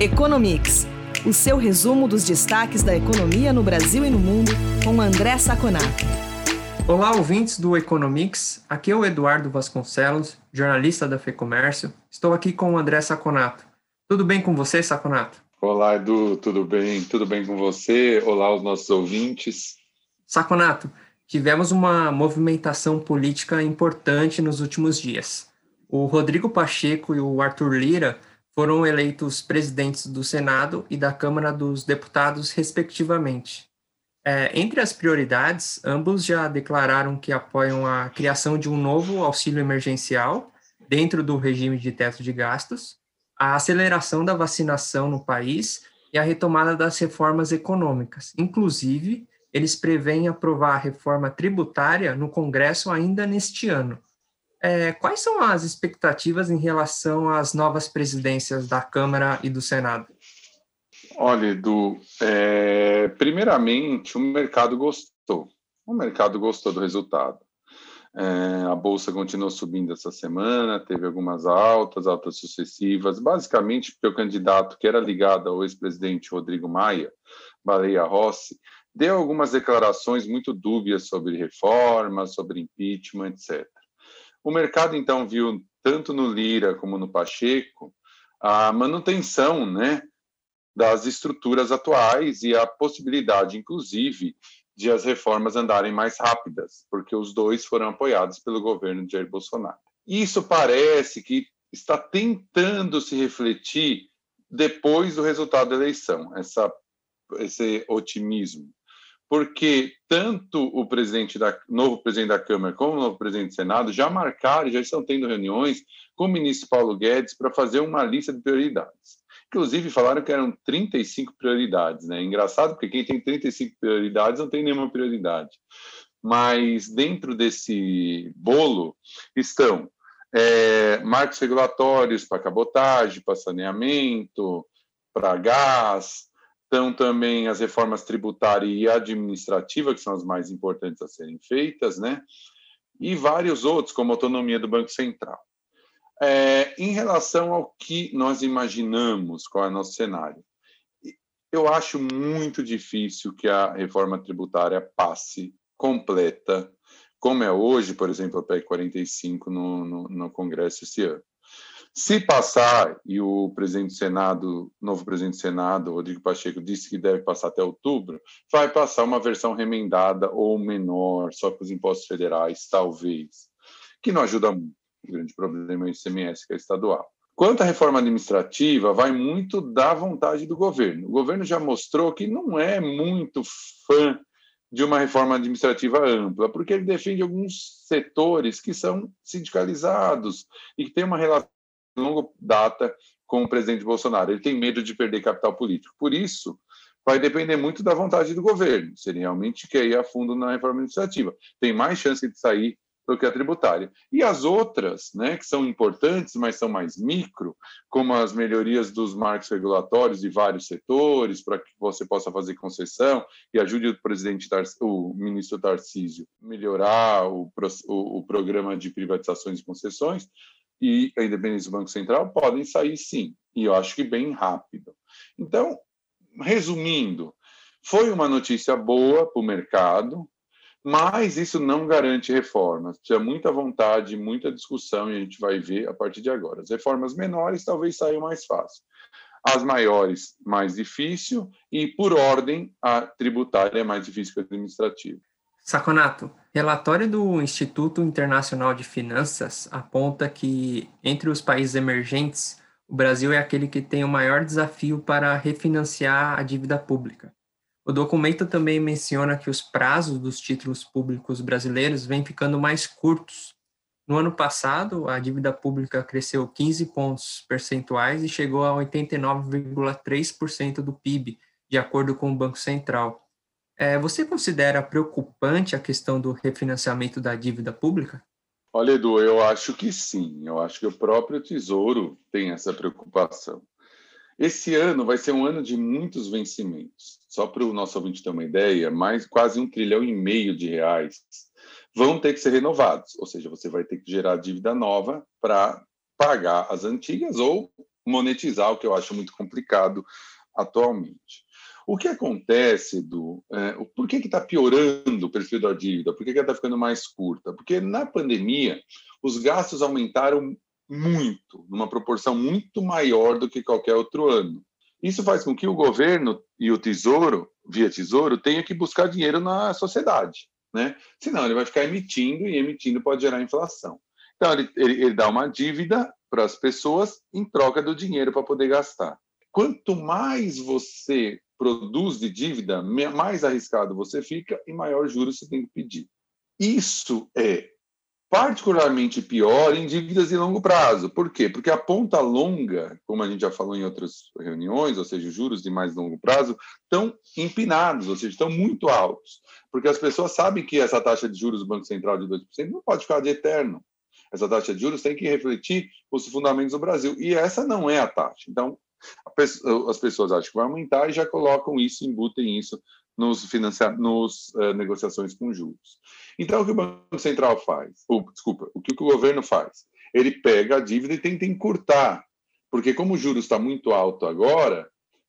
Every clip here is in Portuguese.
Economics, o seu resumo dos destaques da economia no Brasil e no mundo, com André Saconato. Olá, ouvintes do Economics. Aqui é o Eduardo Vasconcelos, jornalista da FEComércio. Estou aqui com o André Saconato. Tudo bem com você, Saconato? Olá, Edu, tudo bem? Tudo bem com você? Olá, os nossos ouvintes. Saconato, tivemos uma movimentação política importante nos últimos dias. O Rodrigo Pacheco e o Arthur Lira foram eleitos presidentes do Senado e da Câmara dos Deputados, respectivamente. É, entre as prioridades, ambos já declararam que apoiam a criação de um novo auxílio emergencial dentro do regime de teto de gastos, a aceleração da vacinação no país e a retomada das reformas econômicas. Inclusive, eles preveem aprovar a reforma tributária no Congresso ainda neste ano. É, quais são as expectativas em relação às novas presidências da Câmara e do Senado? Olha, Edu, é, primeiramente, o mercado gostou. O mercado gostou do resultado. É, a bolsa continuou subindo essa semana, teve algumas altas, altas sucessivas, basicamente porque o candidato que era ligado ao ex-presidente Rodrigo Maia, Baleia Rossi, deu algumas declarações muito dúbias sobre reformas, sobre impeachment, etc. O mercado, então, viu, tanto no Lira como no Pacheco, a manutenção né, das estruturas atuais e a possibilidade, inclusive, de as reformas andarem mais rápidas, porque os dois foram apoiados pelo governo de Jair Bolsonaro. Isso parece que está tentando se refletir depois do resultado da eleição, essa, esse otimismo porque tanto o presidente da novo presidente da Câmara como o novo presidente do Senado já marcaram, já estão tendo reuniões com o ministro Paulo Guedes para fazer uma lista de prioridades. Inclusive falaram que eram 35 prioridades, né? Engraçado porque quem tem 35 prioridades não tem nenhuma prioridade. Mas dentro desse bolo estão é, marcos regulatórios para cabotagem, para saneamento, para gás, estão também as reformas tributária e administrativa, que são as mais importantes a serem feitas, né? E vários outros, como a autonomia do Banco Central. É, em relação ao que nós imaginamos, qual é o nosso cenário? Eu acho muito difícil que a reforma tributária passe completa, como é hoje, por exemplo, a PEC 45 no, no, no Congresso esse ano. Se passar, e o presidente do Senado, novo presidente do Senado, Rodrigo Pacheco, disse que deve passar até outubro, vai passar uma versão remendada ou menor, só para os impostos federais, talvez, que não ajuda muito. O grande problema é o ICMS, que é estadual. Quanto à reforma administrativa, vai muito da vontade do governo. O governo já mostrou que não é muito fã de uma reforma administrativa ampla, porque ele defende alguns setores que são sindicalizados e que têm uma relação longa data com o presidente Bolsonaro. Ele tem medo de perder capital político. Por isso, vai depender muito da vontade do governo, se ele realmente quer ir a fundo na reforma administrativa. Tem mais chance de sair do que a tributária. E as outras, né, que são importantes, mas são mais micro, como as melhorias dos marcos regulatórios de vários setores, para que você possa fazer concessão e ajude o presidente, o ministro Tarcísio, melhorar o, o, o programa de privatizações e concessões, e a independência do Banco Central podem sair sim, e eu acho que bem rápido. Então, resumindo, foi uma notícia boa para o mercado, mas isso não garante reformas. Tinha muita vontade, muita discussão, e a gente vai ver a partir de agora. As reformas menores talvez saiam mais fácil. As maiores, mais difícil, e por ordem, a tributária é mais difícil que a administrativa. Saconato, relatório do Instituto Internacional de Finanças aponta que, entre os países emergentes, o Brasil é aquele que tem o maior desafio para refinanciar a dívida pública. O documento também menciona que os prazos dos títulos públicos brasileiros vêm ficando mais curtos. No ano passado, a dívida pública cresceu 15 pontos percentuais e chegou a 89,3% do PIB, de acordo com o Banco Central. É, você considera preocupante a questão do refinanciamento da dívida pública? Olha, Edu, eu acho que sim. Eu acho que o próprio Tesouro tem essa preocupação. Esse ano vai ser um ano de muitos vencimentos. Só para o nosso ouvinte ter uma ideia, mais quase um trilhão e meio de reais vão ter que ser renovados. Ou seja, você vai ter que gerar dívida nova para pagar as antigas ou monetizar, o que eu acho muito complicado atualmente. O que acontece, Edu, é, por que está piorando o perfil da dívida? Por que está ficando mais curta? Porque na pandemia, os gastos aumentaram muito, numa proporção muito maior do que qualquer outro ano. Isso faz com que o governo e o Tesouro, via Tesouro, tenha que buscar dinheiro na sociedade. Né? Senão, ele vai ficar emitindo e emitindo pode gerar inflação. Então, ele, ele, ele dá uma dívida para as pessoas em troca do dinheiro para poder gastar. Quanto mais você produz de dívida, mais arriscado você fica e maior juros você tem que pedir. Isso é particularmente pior em dívidas de longo prazo. Por quê? Porque a ponta longa, como a gente já falou em outras reuniões, ou seja, juros de mais longo prazo, estão empinados, ou seja, estão muito altos. Porque as pessoas sabem que essa taxa de juros do Banco Central de 2% não pode ficar de eterno. Essa taxa de juros tem que refletir os fundamentos do Brasil. E essa não é a taxa. Então, as pessoas acham que vai aumentar e já colocam isso, embutem isso nos, financia nos uh, negociações com juros. Então, o que o Banco Central faz? Ou, desculpa, o que o governo faz? Ele pega a dívida e tenta encurtar, porque como o juros está muito alto agora,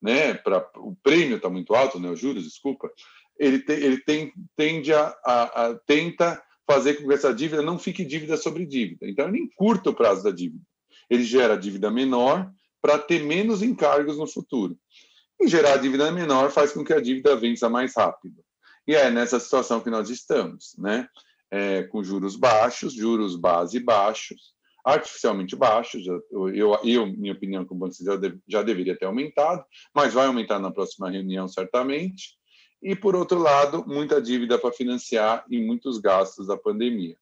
né, pra, o prêmio está muito alto, né, os juros, desculpa, ele, te, ele tem, tende a, a, a, tenta fazer com que essa dívida não fique dívida sobre dívida. Então, ele encurta o prazo da dívida. Ele gera dívida menor para ter menos encargos no futuro. E gerar dívida menor faz com que a dívida vença mais rápido. E é nessa situação que nós estamos, né? É, com juros baixos, juros base baixos, artificialmente baixos. Eu, eu, minha opinião, como você já, deve, já deveria ter aumentado, mas vai aumentar na próxima reunião, certamente. E, por outro lado, muita dívida para financiar e muitos gastos da pandemia.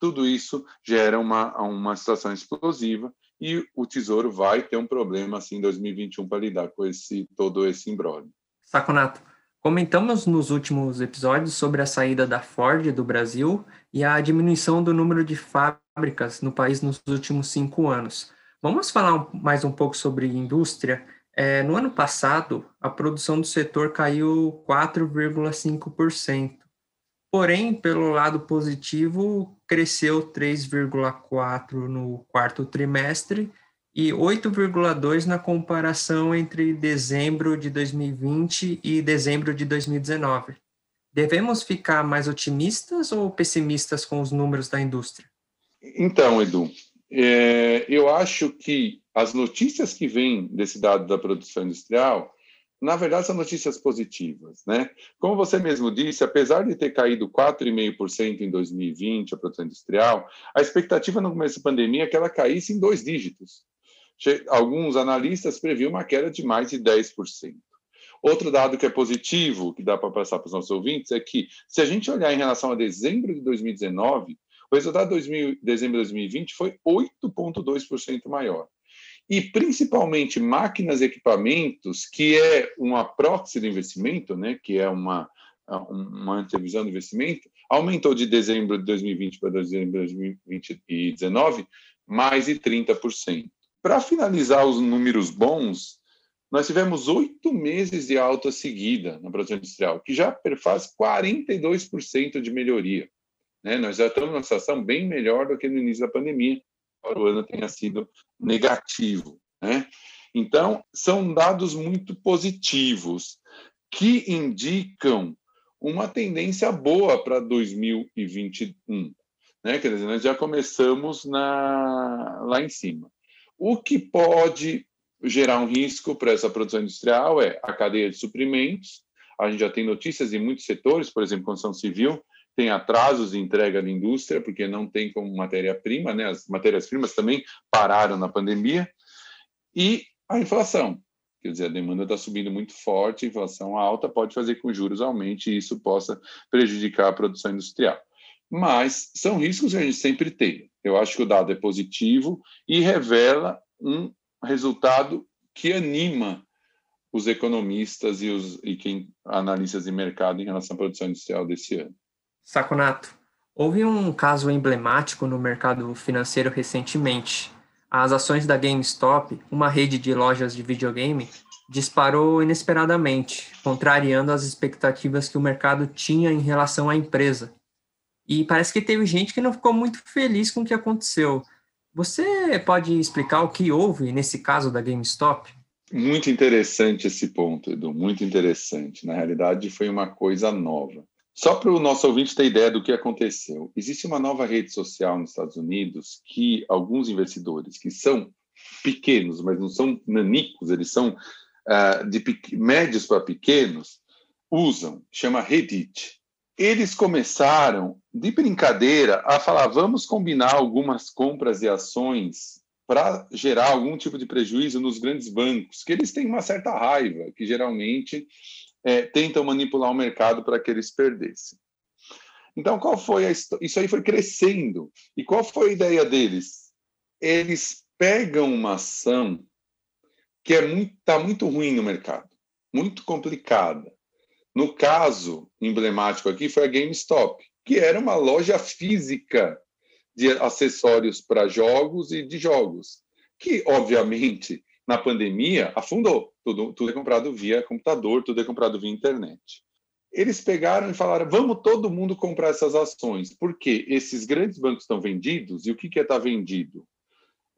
Tudo isso gera uma, uma situação explosiva e o Tesouro vai ter um problema assim em 2021 para lidar com esse todo esse imbróglio. Saconato, comentamos nos últimos episódios sobre a saída da Ford do Brasil e a diminuição do número de fábricas no país nos últimos cinco anos. Vamos falar mais um pouco sobre indústria. É, no ano passado, a produção do setor caiu 4,5%. Porém, pelo lado positivo, cresceu 3,4% no quarto trimestre e 8,2% na comparação entre dezembro de 2020 e dezembro de 2019. Devemos ficar mais otimistas ou pessimistas com os números da indústria? Então, Edu, é, eu acho que as notícias que vêm desse dado da produção industrial na verdade, são notícias positivas. Né? Como você mesmo disse, apesar de ter caído 4,5% em 2020 a produção industrial, a expectativa no começo da pandemia é que ela caísse em dois dígitos. Alguns analistas previam uma queda de mais de 10%. Outro dado que é positivo, que dá para passar para os nossos ouvintes, é que, se a gente olhar em relação a dezembro de 2019, o resultado de dezembro de 2020 foi 8,2% maior e principalmente máquinas e equipamentos, que é uma proxy do investimento, né, que é uma, uma antevisão do investimento, aumentou de dezembro de 2020 para dezembro de 2019 mais de 30%. Para finalizar os números bons, nós tivemos oito meses de alta seguida na produção industrial, que já faz 42% de melhoria. Né? Nós já estamos numa situação bem melhor do que no início da pandemia, o ano tenha sido negativo. Né? Então, são dados muito positivos que indicam uma tendência boa para 2021. Né? Quer dizer, nós já começamos na, lá em cima. O que pode gerar um risco para essa produção industrial é a cadeia de suprimentos. A gente já tem notícias em muitos setores, por exemplo, construção civil, tem atrasos de entrega da indústria, porque não tem como matéria-prima, né? as matérias-primas também pararam na pandemia, e a inflação. Quer dizer, a demanda está subindo muito forte, a inflação alta pode fazer com que os juros aumente e isso possa prejudicar a produção industrial. Mas são riscos que a gente sempre tem. Eu acho que o dado é positivo e revela um resultado que anima os economistas e, os, e quem analistas de mercado em relação à produção industrial desse ano. Saconato, houve um caso emblemático no mercado financeiro recentemente. As ações da GameStop, uma rede de lojas de videogame, disparou inesperadamente, contrariando as expectativas que o mercado tinha em relação à empresa. E parece que teve gente que não ficou muito feliz com o que aconteceu. Você pode explicar o que houve nesse caso da GameStop? Muito interessante esse ponto, Edu, muito interessante. Na realidade, foi uma coisa nova. Só para o nosso ouvinte ter ideia do que aconteceu, existe uma nova rede social nos Estados Unidos que alguns investidores, que são pequenos, mas não são nanicos, eles são uh, de médios para pequenos, usam, chama Reddit. Eles começaram, de brincadeira, a falar: vamos combinar algumas compras e ações para gerar algum tipo de prejuízo nos grandes bancos, que eles têm uma certa raiva, que geralmente é, tentam manipular o mercado para que eles perdessem. Então, qual foi a isso aí foi crescendo. E qual foi a ideia deles? Eles pegam uma ação que é muito tá muito ruim no mercado, muito complicada. No caso emblemático aqui foi a GameStop, que era uma loja física de acessórios para jogos e de jogos, que obviamente na pandemia afundou. Tudo, tudo é comprado via computador, tudo é comprado via internet. Eles pegaram e falaram: vamos todo mundo comprar essas ações, porque esses grandes bancos estão vendidos, e o que, que é estar tá vendido?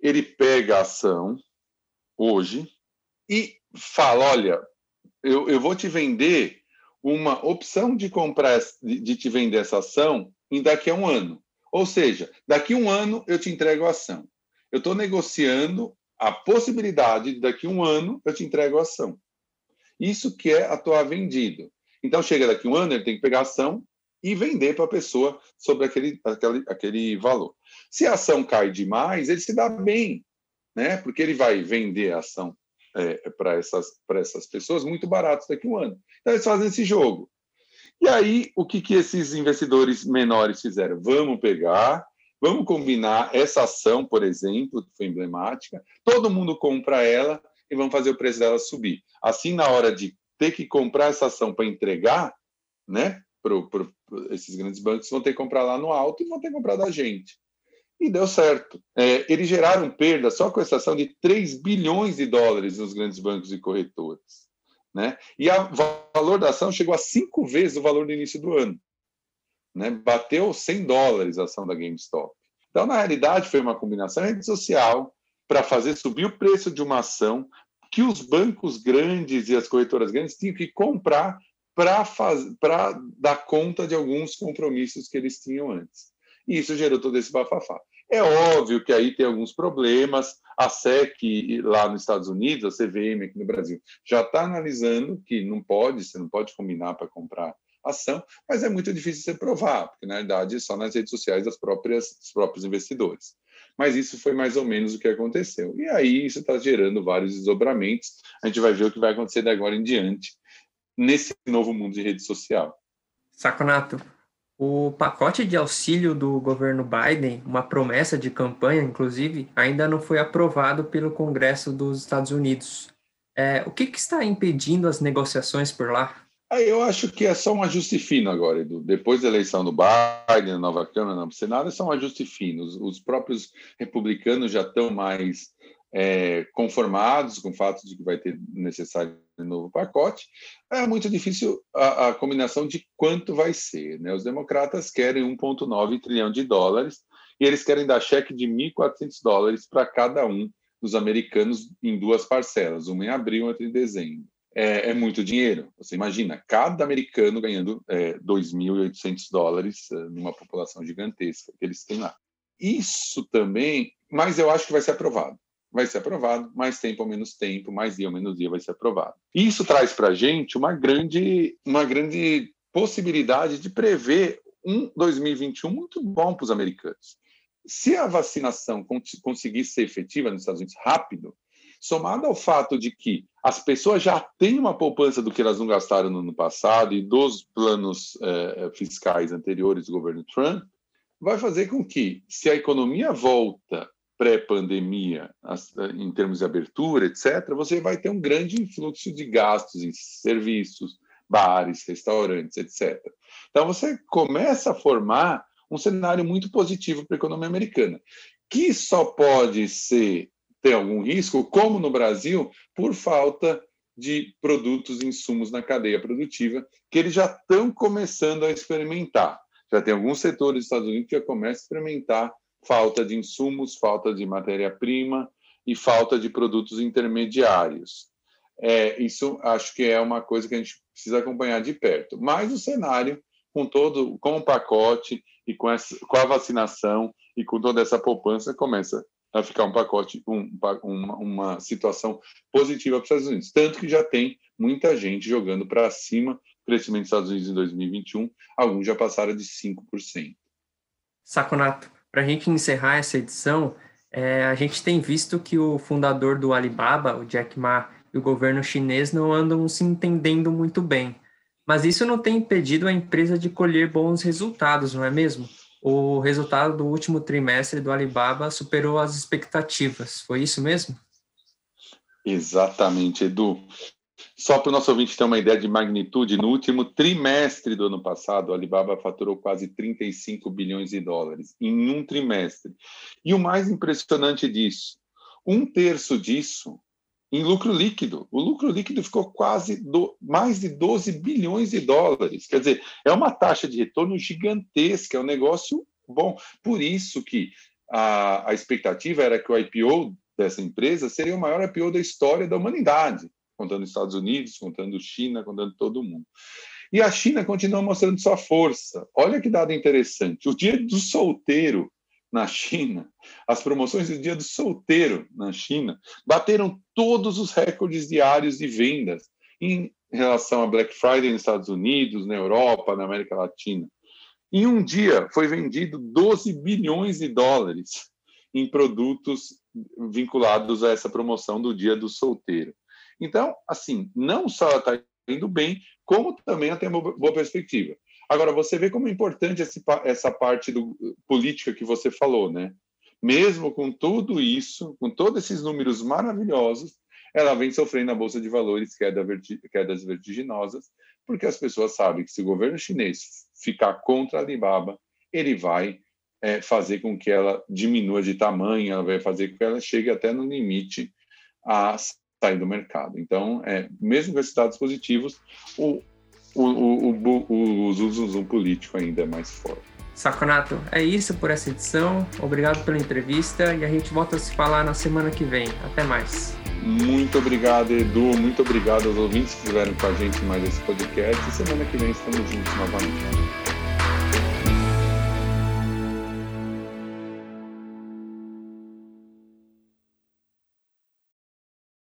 Ele pega a ação hoje e fala: olha, eu, eu vou te vender uma opção de comprar, de, te vender essa ação em daqui a um ano. Ou seja, daqui a um ano eu te entrego a ação. Eu estou negociando a possibilidade de daqui a um ano eu te entrego a ação. Isso que é atuar vendido. Então, chega daqui a um ano, ele tem que pegar a ação e vender para a pessoa sobre aquele, aquele, aquele valor. Se a ação cai demais, ele se dá bem, né? porque ele vai vender a ação é, para essas, essas pessoas muito barato daqui a um ano. Então, eles fazem esse jogo. E aí, o que, que esses investidores menores fizeram? Vamos pegar Vamos combinar essa ação, por exemplo, que foi emblemática, todo mundo compra ela e vamos fazer o preço dela subir. Assim, na hora de ter que comprar essa ação para entregar, né, para esses grandes bancos vão ter que comprar lá no alto e vão ter que comprar da gente. E deu certo. É, eles geraram perda só com essa ação de 3 bilhões de dólares nos grandes bancos e corretores. Né? E o valor da ação chegou a cinco vezes o valor do início do ano né? bateu 100 dólares a ação da GameStop. Então, na realidade, foi uma combinação rede social para fazer subir o preço de uma ação que os bancos grandes e as corretoras grandes tinham que comprar para dar conta de alguns compromissos que eles tinham antes. E isso gerou todo esse bafafá. É óbvio que aí tem alguns problemas. A SEC lá nos Estados Unidos, a CVM aqui no Brasil, já está analisando que não pode, você não pode combinar para comprar ação, mas é muito difícil você provar, porque na verdade só nas redes sociais das próprias, dos próprios investidores. Mas isso foi mais ou menos o que aconteceu. E aí isso está gerando vários desdobramentos. A gente vai ver o que vai acontecer de agora em diante nesse novo mundo de rede social. Saconato, o pacote de auxílio do governo Biden, uma promessa de campanha, inclusive, ainda não foi aprovado pelo Congresso dos Estados Unidos. É, o que, que está impedindo as negociações por lá? Eu acho que é só um ajuste fino agora, Edu. Depois da eleição do Biden, nova Câmara, novo Senado, é só um ajuste fino. Os, os próprios republicanos já estão mais é, conformados com o fato de que vai ter necessário um novo pacote. É muito difícil a, a combinação de quanto vai ser. Né? Os democratas querem 1,9 trilhão de dólares e eles querem dar cheque de 1.400 dólares para cada um dos americanos em duas parcelas, uma em abril e outra em dezembro é, é, muito dinheiro. Você imagina, cada americano ganhando é, 2.800 dólares é, numa população gigantesca que eles têm lá. Isso também, mas eu acho que vai ser aprovado. Vai ser aprovado, mais tempo ou menos tempo, mais dia ou menos dia vai ser aprovado. Isso traz para a gente uma grande, uma grande possibilidade de prever um 2021 muito bom para os americanos. Se a vacinação conseguir ser efetiva nos Estados Unidos rápido, somado ao fato de que as pessoas já têm uma poupança do que elas não gastaram no ano passado e dos planos eh, fiscais anteriores do governo Trump, vai fazer com que, se a economia volta pré-pandemia, em termos de abertura, etc., você vai ter um grande influxo de gastos em serviços, bares, restaurantes, etc. Então, você começa a formar um cenário muito positivo para a economia americana, que só pode ser tem algum risco, como no Brasil, por falta de produtos e insumos na cadeia produtiva, que eles já estão começando a experimentar. Já tem alguns setores dos Estados Unidos que já começam a experimentar falta de insumos, falta de matéria-prima e falta de produtos intermediários. É, isso acho que é uma coisa que a gente precisa acompanhar de perto. Mas o cenário, com todo, com o pacote e com, essa, com a vacinação e com toda essa poupança, começa a ficar um pacote, um, uma, uma situação positiva para os Estados Unidos. Tanto que já tem muita gente jogando para cima o crescimento dos Estados Unidos em 2021, alguns já passaram de 5%. Saconato, para a gente encerrar essa edição, é, a gente tem visto que o fundador do Alibaba, o Jack Ma, e o governo chinês não andam se entendendo muito bem. Mas isso não tem impedido a empresa de colher bons resultados, não é mesmo? O resultado do último trimestre do Alibaba superou as expectativas. Foi isso mesmo? Exatamente, Edu. Só para o nosso ouvinte ter uma ideia de magnitude, no último trimestre do ano passado, o Alibaba faturou quase 35 bilhões de dólares em um trimestre. E o mais impressionante disso, um terço disso em lucro líquido. O lucro líquido ficou quase do, mais de 12 bilhões de dólares. Quer dizer, é uma taxa de retorno gigantesca, é um negócio bom. Por isso que a, a expectativa era que o IPO dessa empresa seria o maior IPO da história da humanidade, contando Estados Unidos, contando China, contando todo mundo. E a China continua mostrando sua força. Olha que dado interessante. O dia do solteiro na China, as promoções do dia do solteiro na China bateram todos os recordes diários de vendas em relação a Black Friday nos Estados Unidos, na Europa, na América Latina. Em um dia foi vendido 12 bilhões de dólares em produtos vinculados a essa promoção do dia do solteiro. Então, assim, não só está indo bem, como também ela tem uma boa perspectiva. Agora, você vê como é importante esse, essa parte do, política que você falou, né? Mesmo com tudo isso, com todos esses números maravilhosos, ela vem sofrendo na Bolsa de Valores queda verti, quedas vertiginosas, porque as pessoas sabem que se o governo chinês ficar contra a Alibaba, ele vai é, fazer com que ela diminua de tamanho, ela vai fazer com que ela chegue até no limite a sair do mercado. Então, é, mesmo com esses dados positivos, o, o, o, o, usos do político ainda é mais forte. Saconato, é isso por essa edição. Obrigado pela entrevista e a gente volta a se falar na semana que vem. Até mais. Muito obrigado, Edu. Muito obrigado aos ouvintes que estiveram com a gente mais esse podcast. E semana que vem estamos juntos novamente.